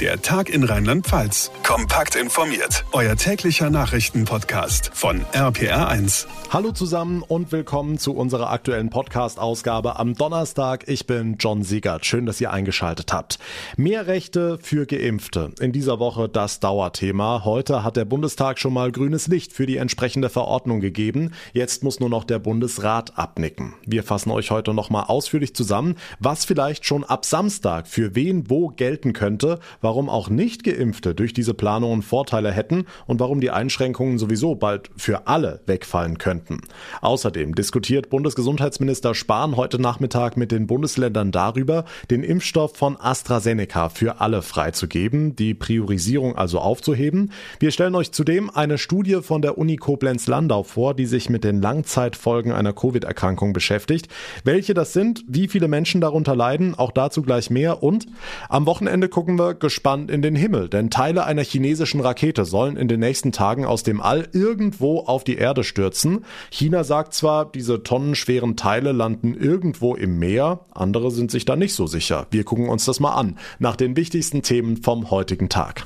Der Tag in Rheinland-Pfalz. Kompakt informiert. Euer täglicher Nachrichtenpodcast von RPR1. Hallo zusammen und willkommen zu unserer aktuellen Podcast-Ausgabe am Donnerstag. Ich bin John Siegert. Schön, dass ihr eingeschaltet habt. Mehr Rechte für Geimpfte. In dieser Woche das Dauerthema. Heute hat der Bundestag schon mal grünes Licht für die entsprechende Verordnung gegeben. Jetzt muss nur noch der Bundesrat abnicken. Wir fassen euch heute nochmal ausführlich zusammen, was vielleicht schon ab Samstag für wen wo gelten könnte, warum auch nicht geimpfte durch diese Planungen Vorteile hätten und warum die Einschränkungen sowieso bald für alle wegfallen könnten. Außerdem diskutiert Bundesgesundheitsminister Spahn heute Nachmittag mit den Bundesländern darüber, den Impfstoff von AstraZeneca für alle freizugeben, die Priorisierung also aufzuheben. Wir stellen euch zudem eine Studie von der Uni Koblenz-Landau vor, die sich mit den Langzeitfolgen einer Covid-Erkrankung beschäftigt. Welche das sind, wie viele Menschen darunter leiden, auch dazu gleich mehr und am Wochenende gucken wir gespannt in den Himmel, denn Teile einer chinesischen Rakete sollen in den nächsten Tagen aus dem All irgendwo auf die Erde stürzen. China sagt zwar, diese tonnenschweren Teile landen irgendwo im Meer, andere sind sich da nicht so sicher. Wir gucken uns das mal an, nach den wichtigsten Themen vom heutigen Tag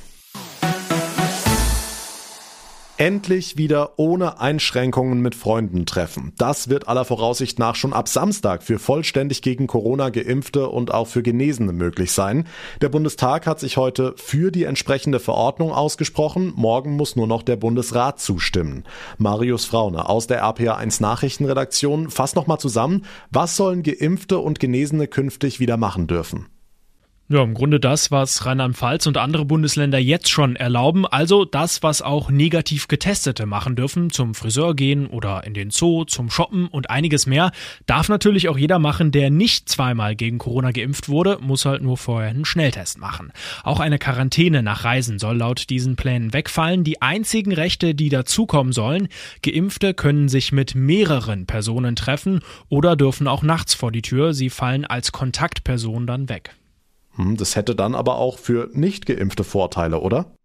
endlich wieder ohne Einschränkungen mit Freunden treffen. Das wird aller Voraussicht nach schon ab Samstag für vollständig gegen Corona geimpfte und auch für Genesene möglich sein. Der Bundestag hat sich heute für die entsprechende Verordnung ausgesprochen. Morgen muss nur noch der Bundesrat zustimmen. Marius Fraune aus der RPA1 Nachrichtenredaktion fasst nochmal zusammen, was sollen Geimpfte und Genesene künftig wieder machen dürfen? Ja, im Grunde das, was Rheinland-Pfalz und andere Bundesländer jetzt schon erlauben, also das, was auch negativ Getestete machen dürfen, zum Friseur gehen oder in den Zoo, zum Shoppen und einiges mehr, darf natürlich auch jeder machen, der nicht zweimal gegen Corona geimpft wurde, muss halt nur vorher einen Schnelltest machen. Auch eine Quarantäne nach Reisen soll laut diesen Plänen wegfallen. Die einzigen Rechte, die dazukommen sollen, Geimpfte können sich mit mehreren Personen treffen oder dürfen auch nachts vor die Tür. Sie fallen als Kontaktperson dann weg. Hm, das hätte dann aber auch für nicht geimpfte Vorteile, oder?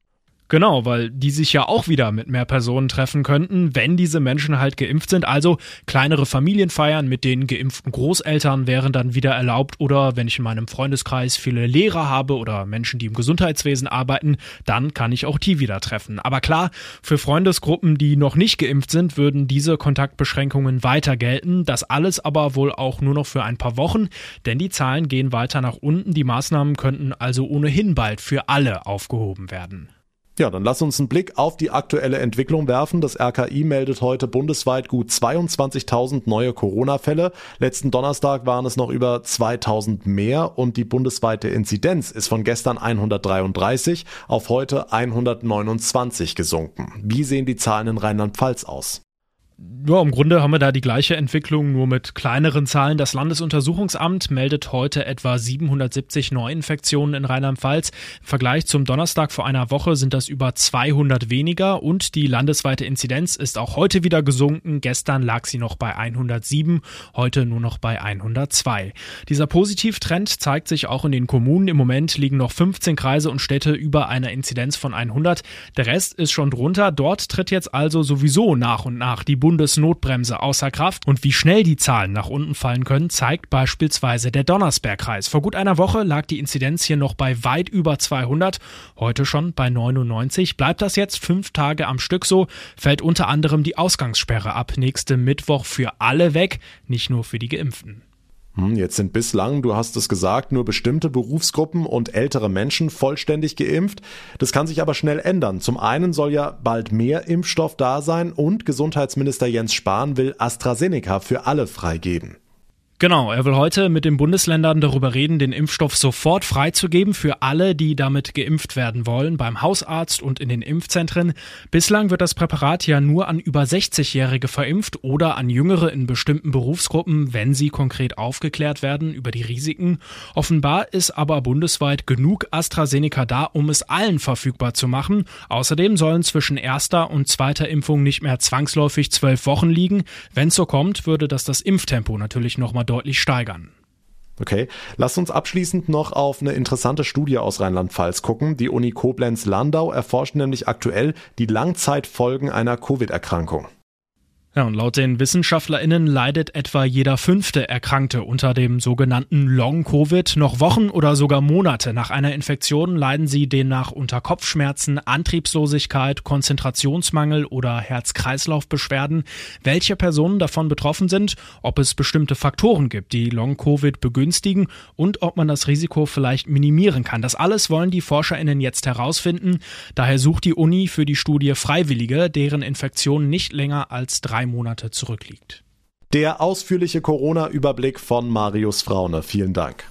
Genau, weil die sich ja auch wieder mit mehr Personen treffen könnten, wenn diese Menschen halt geimpft sind. Also kleinere Familienfeiern mit den geimpften Großeltern wären dann wieder erlaubt. Oder wenn ich in meinem Freundeskreis viele Lehrer habe oder Menschen, die im Gesundheitswesen arbeiten, dann kann ich auch die wieder treffen. Aber klar, für Freundesgruppen, die noch nicht geimpft sind, würden diese Kontaktbeschränkungen weiter gelten. Das alles aber wohl auch nur noch für ein paar Wochen, denn die Zahlen gehen weiter nach unten. Die Maßnahmen könnten also ohnehin bald für alle aufgehoben werden. Ja, dann lass uns einen Blick auf die aktuelle Entwicklung werfen. Das RKI meldet heute bundesweit gut 22.000 neue Corona-Fälle. Letzten Donnerstag waren es noch über 2.000 mehr und die bundesweite Inzidenz ist von gestern 133 auf heute 129 gesunken. Wie sehen die Zahlen in Rheinland-Pfalz aus? Ja, im Grunde haben wir da die gleiche Entwicklung, nur mit kleineren Zahlen. Das Landesuntersuchungsamt meldet heute etwa 770 Neuinfektionen in Rheinland-Pfalz. Im Vergleich zum Donnerstag vor einer Woche sind das über 200 weniger und die landesweite Inzidenz ist auch heute wieder gesunken. Gestern lag sie noch bei 107, heute nur noch bei 102. Dieser Positivtrend zeigt sich auch in den Kommunen. Im Moment liegen noch 15 Kreise und Städte über einer Inzidenz von 100. Der Rest ist schon drunter. Dort tritt jetzt also sowieso nach und nach die Bundesnotbremse außer Kraft und wie schnell die Zahlen nach unten fallen können, zeigt beispielsweise der Donnersbergkreis. Vor gut einer Woche lag die Inzidenz hier noch bei weit über 200, heute schon bei 99. Bleibt das jetzt fünf Tage am Stück so, fällt unter anderem die Ausgangssperre ab nächste Mittwoch für alle weg, nicht nur für die Geimpften. Hm, jetzt sind bislang, du hast es gesagt, nur bestimmte Berufsgruppen und ältere Menschen vollständig geimpft. Das kann sich aber schnell ändern. Zum einen soll ja bald mehr Impfstoff da sein und Gesundheitsminister Jens Spahn will AstraZeneca für alle freigeben. Genau, er will heute mit den Bundesländern darüber reden, den Impfstoff sofort freizugeben für alle, die damit geimpft werden wollen, beim Hausarzt und in den Impfzentren. Bislang wird das Präparat ja nur an über 60-Jährige verimpft oder an Jüngere in bestimmten Berufsgruppen, wenn sie konkret aufgeklärt werden über die Risiken. Offenbar ist aber bundesweit genug AstraZeneca da, um es allen verfügbar zu machen. Außerdem sollen zwischen erster und zweiter Impfung nicht mehr zwangsläufig zwölf Wochen liegen. Wenn es so kommt, würde das das Impftempo natürlich nochmal deutlich steigern. Okay, lasst uns abschließend noch auf eine interessante Studie aus Rheinland-Pfalz gucken. Die Uni Koblenz-Landau erforscht nämlich aktuell die Langzeitfolgen einer Covid-Erkrankung. Ja, und laut den WissenschaftlerInnen leidet etwa jeder fünfte Erkrankte unter dem sogenannten Long-Covid. Noch Wochen oder sogar Monate nach einer Infektion leiden sie demnach unter Kopfschmerzen, Antriebslosigkeit, Konzentrationsmangel oder Herz-Kreislauf-Beschwerden. Welche Personen davon betroffen sind, ob es bestimmte Faktoren gibt, die Long-Covid begünstigen und ob man das Risiko vielleicht minimieren kann. Das alles wollen die ForscherInnen jetzt herausfinden. Daher sucht die Uni für die Studie Freiwillige, deren Infektion nicht länger als drei drei Monate zurückliegt. Der ausführliche Corona-Überblick von Marius Fraune. Vielen Dank.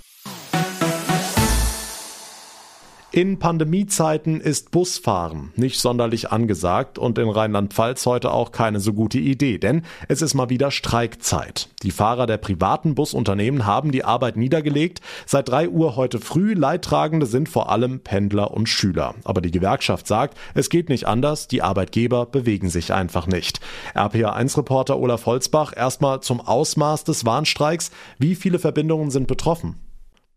In Pandemiezeiten ist Busfahren nicht sonderlich angesagt und in Rheinland-Pfalz heute auch keine so gute Idee, denn es ist mal wieder Streikzeit. Die Fahrer der privaten Busunternehmen haben die Arbeit niedergelegt. Seit drei Uhr heute früh Leidtragende sind vor allem Pendler und Schüler. Aber die Gewerkschaft sagt, es geht nicht anders, die Arbeitgeber bewegen sich einfach nicht. RPA1-Reporter Olaf Holzbach erstmal zum Ausmaß des Warnstreiks. Wie viele Verbindungen sind betroffen?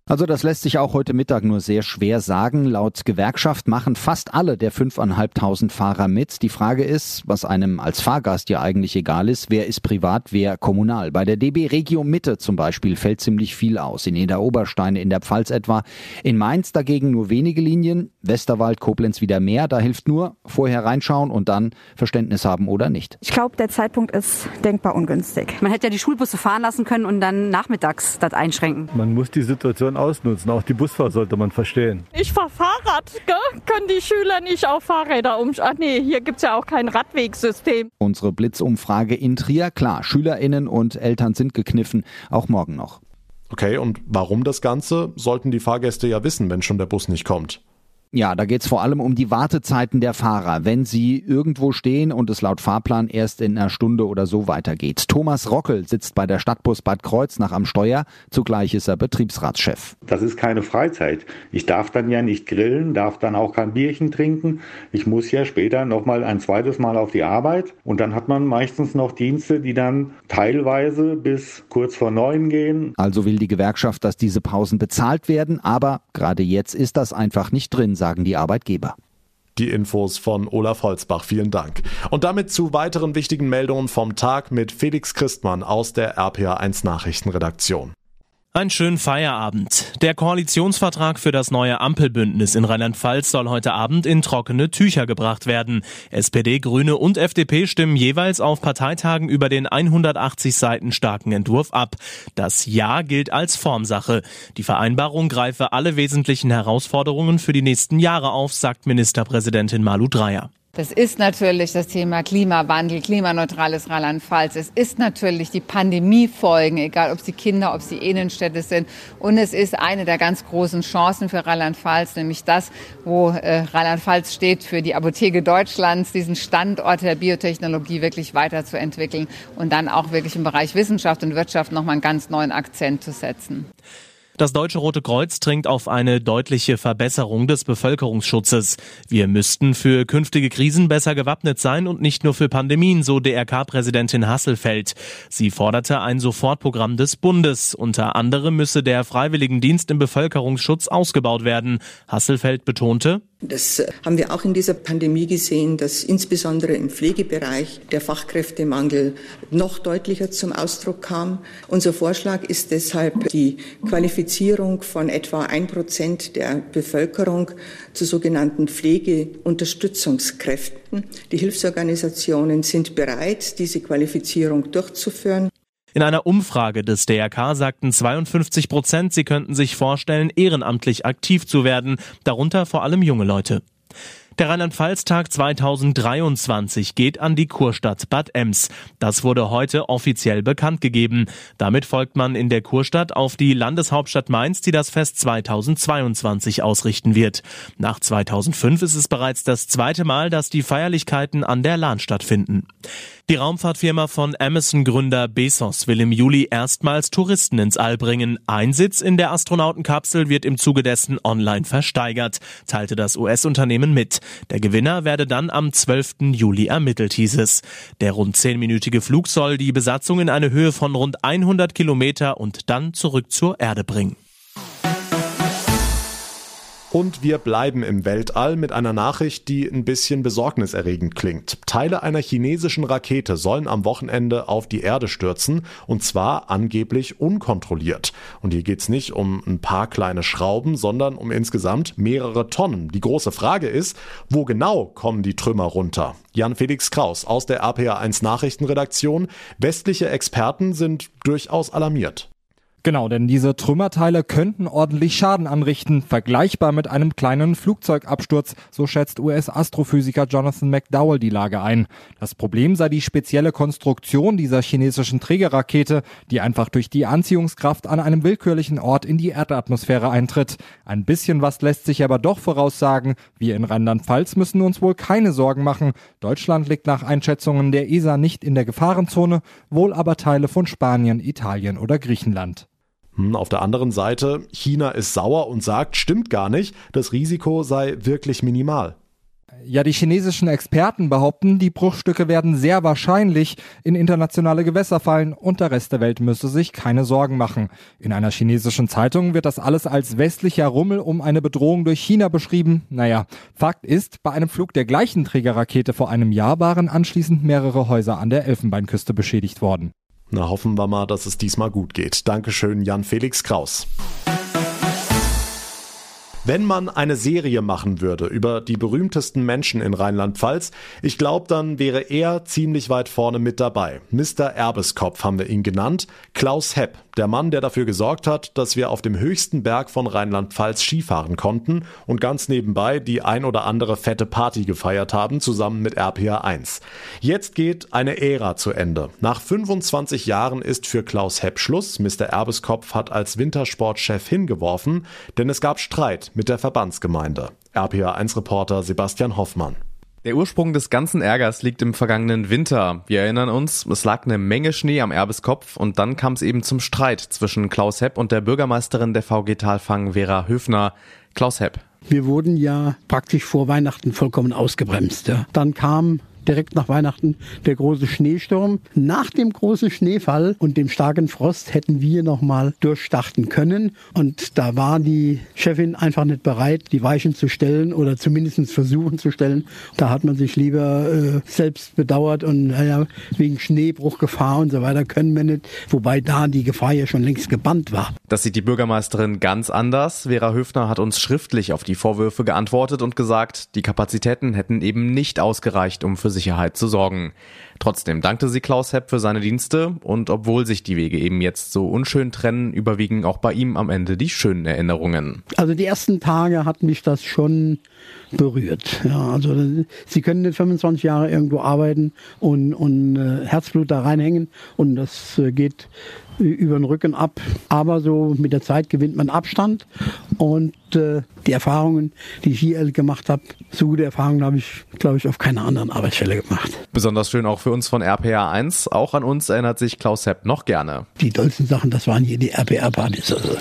Also das lässt sich auch heute Mittag nur sehr schwer sagen. Laut Gewerkschaft machen fast alle der 5.500 Fahrer mit. Die Frage ist, was einem als Fahrgast ja eigentlich egal ist, wer ist privat, wer kommunal. Bei der DB Regio Mitte zum Beispiel fällt ziemlich viel aus. In Eder Oberstein, in der Pfalz etwa. In Mainz dagegen nur wenige Linien. Westerwald, Koblenz wieder mehr. Da hilft nur vorher reinschauen und dann Verständnis haben oder nicht. Ich glaube, der Zeitpunkt ist denkbar ungünstig. Man hätte ja die Schulbusse fahren lassen können und dann nachmittags das einschränken. Man muss die Situation man ausnutzen. Auch die Busfahrt sollte man verstehen. Ich fahre Fahrrad. Gell? Können die Schüler nicht auf Fahrräder umsteigen? Ach nee, hier gibt es ja auch kein Radwegsystem. Unsere Blitzumfrage in Trier, klar, SchülerInnen und Eltern sind gekniffen, auch morgen noch. Okay, und warum das Ganze? Sollten die Fahrgäste ja wissen, wenn schon der Bus nicht kommt. Ja, da geht es vor allem um die Wartezeiten der Fahrer, wenn sie irgendwo stehen und es laut Fahrplan erst in einer Stunde oder so weitergeht. Thomas Rockel sitzt bei der Stadtbus Bad Kreuznach am Steuer, zugleich ist er Betriebsratschef. Das ist keine Freizeit. Ich darf dann ja nicht grillen, darf dann auch kein Bierchen trinken. Ich muss ja später nochmal ein zweites Mal auf die Arbeit und dann hat man meistens noch Dienste, die dann teilweise bis kurz vor neun gehen. Also will die Gewerkschaft, dass diese Pausen bezahlt werden, aber gerade jetzt ist das einfach nicht drin, sagen die Arbeitgeber. Die Infos von Olaf Holzbach. Vielen Dank. Und damit zu weiteren wichtigen Meldungen vom Tag mit Felix Christmann aus der RPA1 Nachrichtenredaktion. Einen schönen Feierabend. Der Koalitionsvertrag für das neue Ampelbündnis in Rheinland-Pfalz soll heute Abend in trockene Tücher gebracht werden. SPD, Grüne und FDP stimmen jeweils auf Parteitagen über den 180 Seiten starken Entwurf ab. Das Ja gilt als Formsache. Die Vereinbarung greife alle wesentlichen Herausforderungen für die nächsten Jahre auf, sagt Ministerpräsidentin Malu Dreyer. Das ist natürlich das Thema Klimawandel, klimaneutrales Rheinland-Pfalz. Es ist natürlich die Pandemiefolgen, egal ob es die Kinder, ob es die Innenstädte sind. Und es ist eine der ganz großen Chancen für Rheinland-Pfalz, nämlich das, wo äh, Rheinland-Pfalz steht für die Apotheke Deutschlands, diesen Standort der Biotechnologie wirklich weiterzuentwickeln und dann auch wirklich im Bereich Wissenschaft und Wirtschaft nochmal einen ganz neuen Akzent zu setzen. Das Deutsche Rote Kreuz dringt auf eine deutliche Verbesserung des Bevölkerungsschutzes. Wir müssten für künftige Krisen besser gewappnet sein und nicht nur für Pandemien, so DRK-Präsidentin Hasselfeld. Sie forderte ein Sofortprogramm des Bundes. Unter anderem müsse der Freiwilligendienst im Bevölkerungsschutz ausgebaut werden. Hasselfeld betonte, das äh, haben wir auch in dieser Pandemie gesehen, dass insbesondere im Pflegebereich der Fachkräftemangel noch deutlicher zum Ausdruck kam. Unser Vorschlag ist deshalb die Qualifizierung von etwa ein Prozent der Bevölkerung zu sogenannten Pflegeunterstützungskräften. Die Hilfsorganisationen sind bereit, diese Qualifizierung durchzuführen. In einer Umfrage des DRK sagten 52 Prozent, sie könnten sich vorstellen, ehrenamtlich aktiv zu werden, darunter vor allem junge Leute. Der Rheinland-Pfalz-Tag 2023 geht an die Kurstadt Bad Ems. Das wurde heute offiziell bekannt gegeben. Damit folgt man in der Kurstadt auf die Landeshauptstadt Mainz, die das Fest 2022 ausrichten wird. Nach 2005 ist es bereits das zweite Mal, dass die Feierlichkeiten an der Lahn stattfinden. Die Raumfahrtfirma von Amazon-Gründer Bezos will im Juli erstmals Touristen ins All bringen. Ein Sitz in der Astronautenkapsel wird im Zuge dessen online versteigert, teilte das US-Unternehmen mit. Der Gewinner werde dann am 12. Juli ermittelt, hieß es. Der rund zehnminütige Flug soll die Besatzung in eine Höhe von rund 100 Kilometer und dann zurück zur Erde bringen. Und wir bleiben im Weltall mit einer Nachricht, die ein bisschen besorgniserregend klingt. Teile einer chinesischen Rakete sollen am Wochenende auf die Erde stürzen und zwar angeblich unkontrolliert. Und hier geht's nicht um ein paar kleine Schrauben, sondern um insgesamt mehrere Tonnen. Die große Frage ist, wo genau kommen die Trümmer runter? Jan Felix Kraus aus der RPA1 Nachrichtenredaktion. Westliche Experten sind durchaus alarmiert. Genau, denn diese Trümmerteile könnten ordentlich Schaden anrichten, vergleichbar mit einem kleinen Flugzeugabsturz, so schätzt US-Astrophysiker Jonathan McDowell die Lage ein. Das Problem sei die spezielle Konstruktion dieser chinesischen Trägerrakete, die einfach durch die Anziehungskraft an einem willkürlichen Ort in die Erdatmosphäre eintritt. Ein bisschen was lässt sich aber doch voraussagen. Wir in Rheinland-Pfalz müssen uns wohl keine Sorgen machen. Deutschland liegt nach Einschätzungen der ESA nicht in der Gefahrenzone, wohl aber Teile von Spanien, Italien oder Griechenland. Hm, auf der anderen Seite, China ist sauer und sagt, stimmt gar nicht, das Risiko sei wirklich minimal. Ja, die chinesischen Experten behaupten, die Bruchstücke werden sehr wahrscheinlich in internationale Gewässer fallen und der Rest der Welt müsse sich keine Sorgen machen. In einer chinesischen Zeitung wird das alles als westlicher Rummel um eine Bedrohung durch China beschrieben. Naja, Fakt ist, bei einem Flug der gleichen Trägerrakete vor einem Jahr waren anschließend mehrere Häuser an der Elfenbeinküste beschädigt worden. Na, hoffen wir mal, dass es diesmal gut geht. Dankeschön, Jan Felix Kraus. Wenn man eine Serie machen würde über die berühmtesten Menschen in Rheinland-Pfalz, ich glaube, dann wäre er ziemlich weit vorne mit dabei. Mr. Erbeskopf haben wir ihn genannt. Klaus Hepp, der Mann, der dafür gesorgt hat, dass wir auf dem höchsten Berg von Rheinland-Pfalz Skifahren konnten und ganz nebenbei die ein oder andere fette Party gefeiert haben, zusammen mit RPA 1. Jetzt geht eine Ära zu Ende. Nach 25 Jahren ist für Klaus Hepp Schluss. Mr. Erbeskopf hat als Wintersportchef hingeworfen, denn es gab Streit mit der Verbandsgemeinde. RPA1-Reporter Sebastian Hoffmann. Der Ursprung des ganzen Ärgers liegt im vergangenen Winter. Wir erinnern uns, es lag eine Menge Schnee am Erbeskopf und dann kam es eben zum Streit zwischen Klaus Hepp und der Bürgermeisterin der VG Talfang Vera Höfner. Klaus Hepp. Wir wurden ja praktisch vor Weihnachten vollkommen ausgebremst. Ja. Dann kam direkt nach Weihnachten der große Schneesturm. Nach dem großen Schneefall und dem starken Frost hätten wir nochmal durchstarten können. Und da war die Chefin einfach nicht bereit, die Weichen zu stellen oder zumindest versuchen zu stellen. Da hat man sich lieber äh, selbst bedauert und naja, wegen Schneebruchgefahr und so weiter können wir nicht. Wobei da die Gefahr ja schon längst gebannt war. Das sieht die Bürgermeisterin ganz anders. Vera Höfner hat uns schriftlich auf die Vorwürfe geantwortet und gesagt, die Kapazitäten hätten eben nicht ausgereicht, um für Sicherheit zu sorgen. Trotzdem dankte sie Klaus Hepp für seine Dienste und obwohl sich die Wege eben jetzt so unschön trennen, überwiegen auch bei ihm am Ende die schönen Erinnerungen. Also die ersten Tage hat mich das schon berührt. Ja, also sie können nicht 25 Jahre irgendwo arbeiten und, und äh, Herzblut da reinhängen und das äh, geht über den Rücken ab. Aber so mit der Zeit gewinnt man Abstand und äh, die Erfahrungen, die ich hier gemacht habe, so gute Erfahrungen habe ich, glaube ich, auf keiner anderen Arbeitsstelle gemacht. Besonders schön auch für uns von RPA 1. Auch an uns erinnert sich Klaus Hepp noch gerne. Die tollsten Sachen, das waren hier die RPA-Partys. Also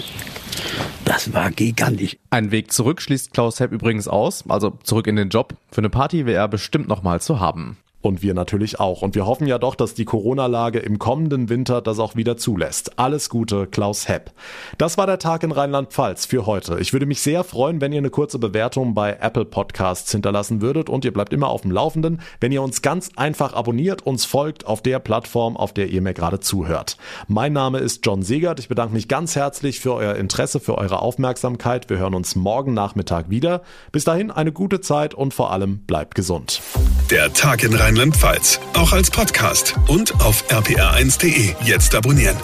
das war gigantisch. Ein Weg zurück schließt Klaus Hepp übrigens aus, also zurück in den Job. Für eine Party wäre er bestimmt nochmal zu haben. Und wir natürlich auch. Und wir hoffen ja doch, dass die Corona-Lage im kommenden Winter das auch wieder zulässt. Alles Gute, Klaus Hepp. Das war der Tag in Rheinland-Pfalz für heute. Ich würde mich sehr freuen, wenn ihr eine kurze Bewertung bei Apple Podcasts hinterlassen würdet und ihr bleibt immer auf dem Laufenden, wenn ihr uns ganz einfach abonniert, uns folgt auf der Plattform, auf der ihr mir gerade zuhört. Mein Name ist John Segert. Ich bedanke mich ganz herzlich für euer Interesse, für eure Aufmerksamkeit. Wir hören uns morgen Nachmittag wieder. Bis dahin eine gute Zeit und vor allem bleibt gesund. Der Tag in Rheinland Rheinland-Pfalz. Auch als Podcast und auf rpr1.de. Jetzt abonnieren.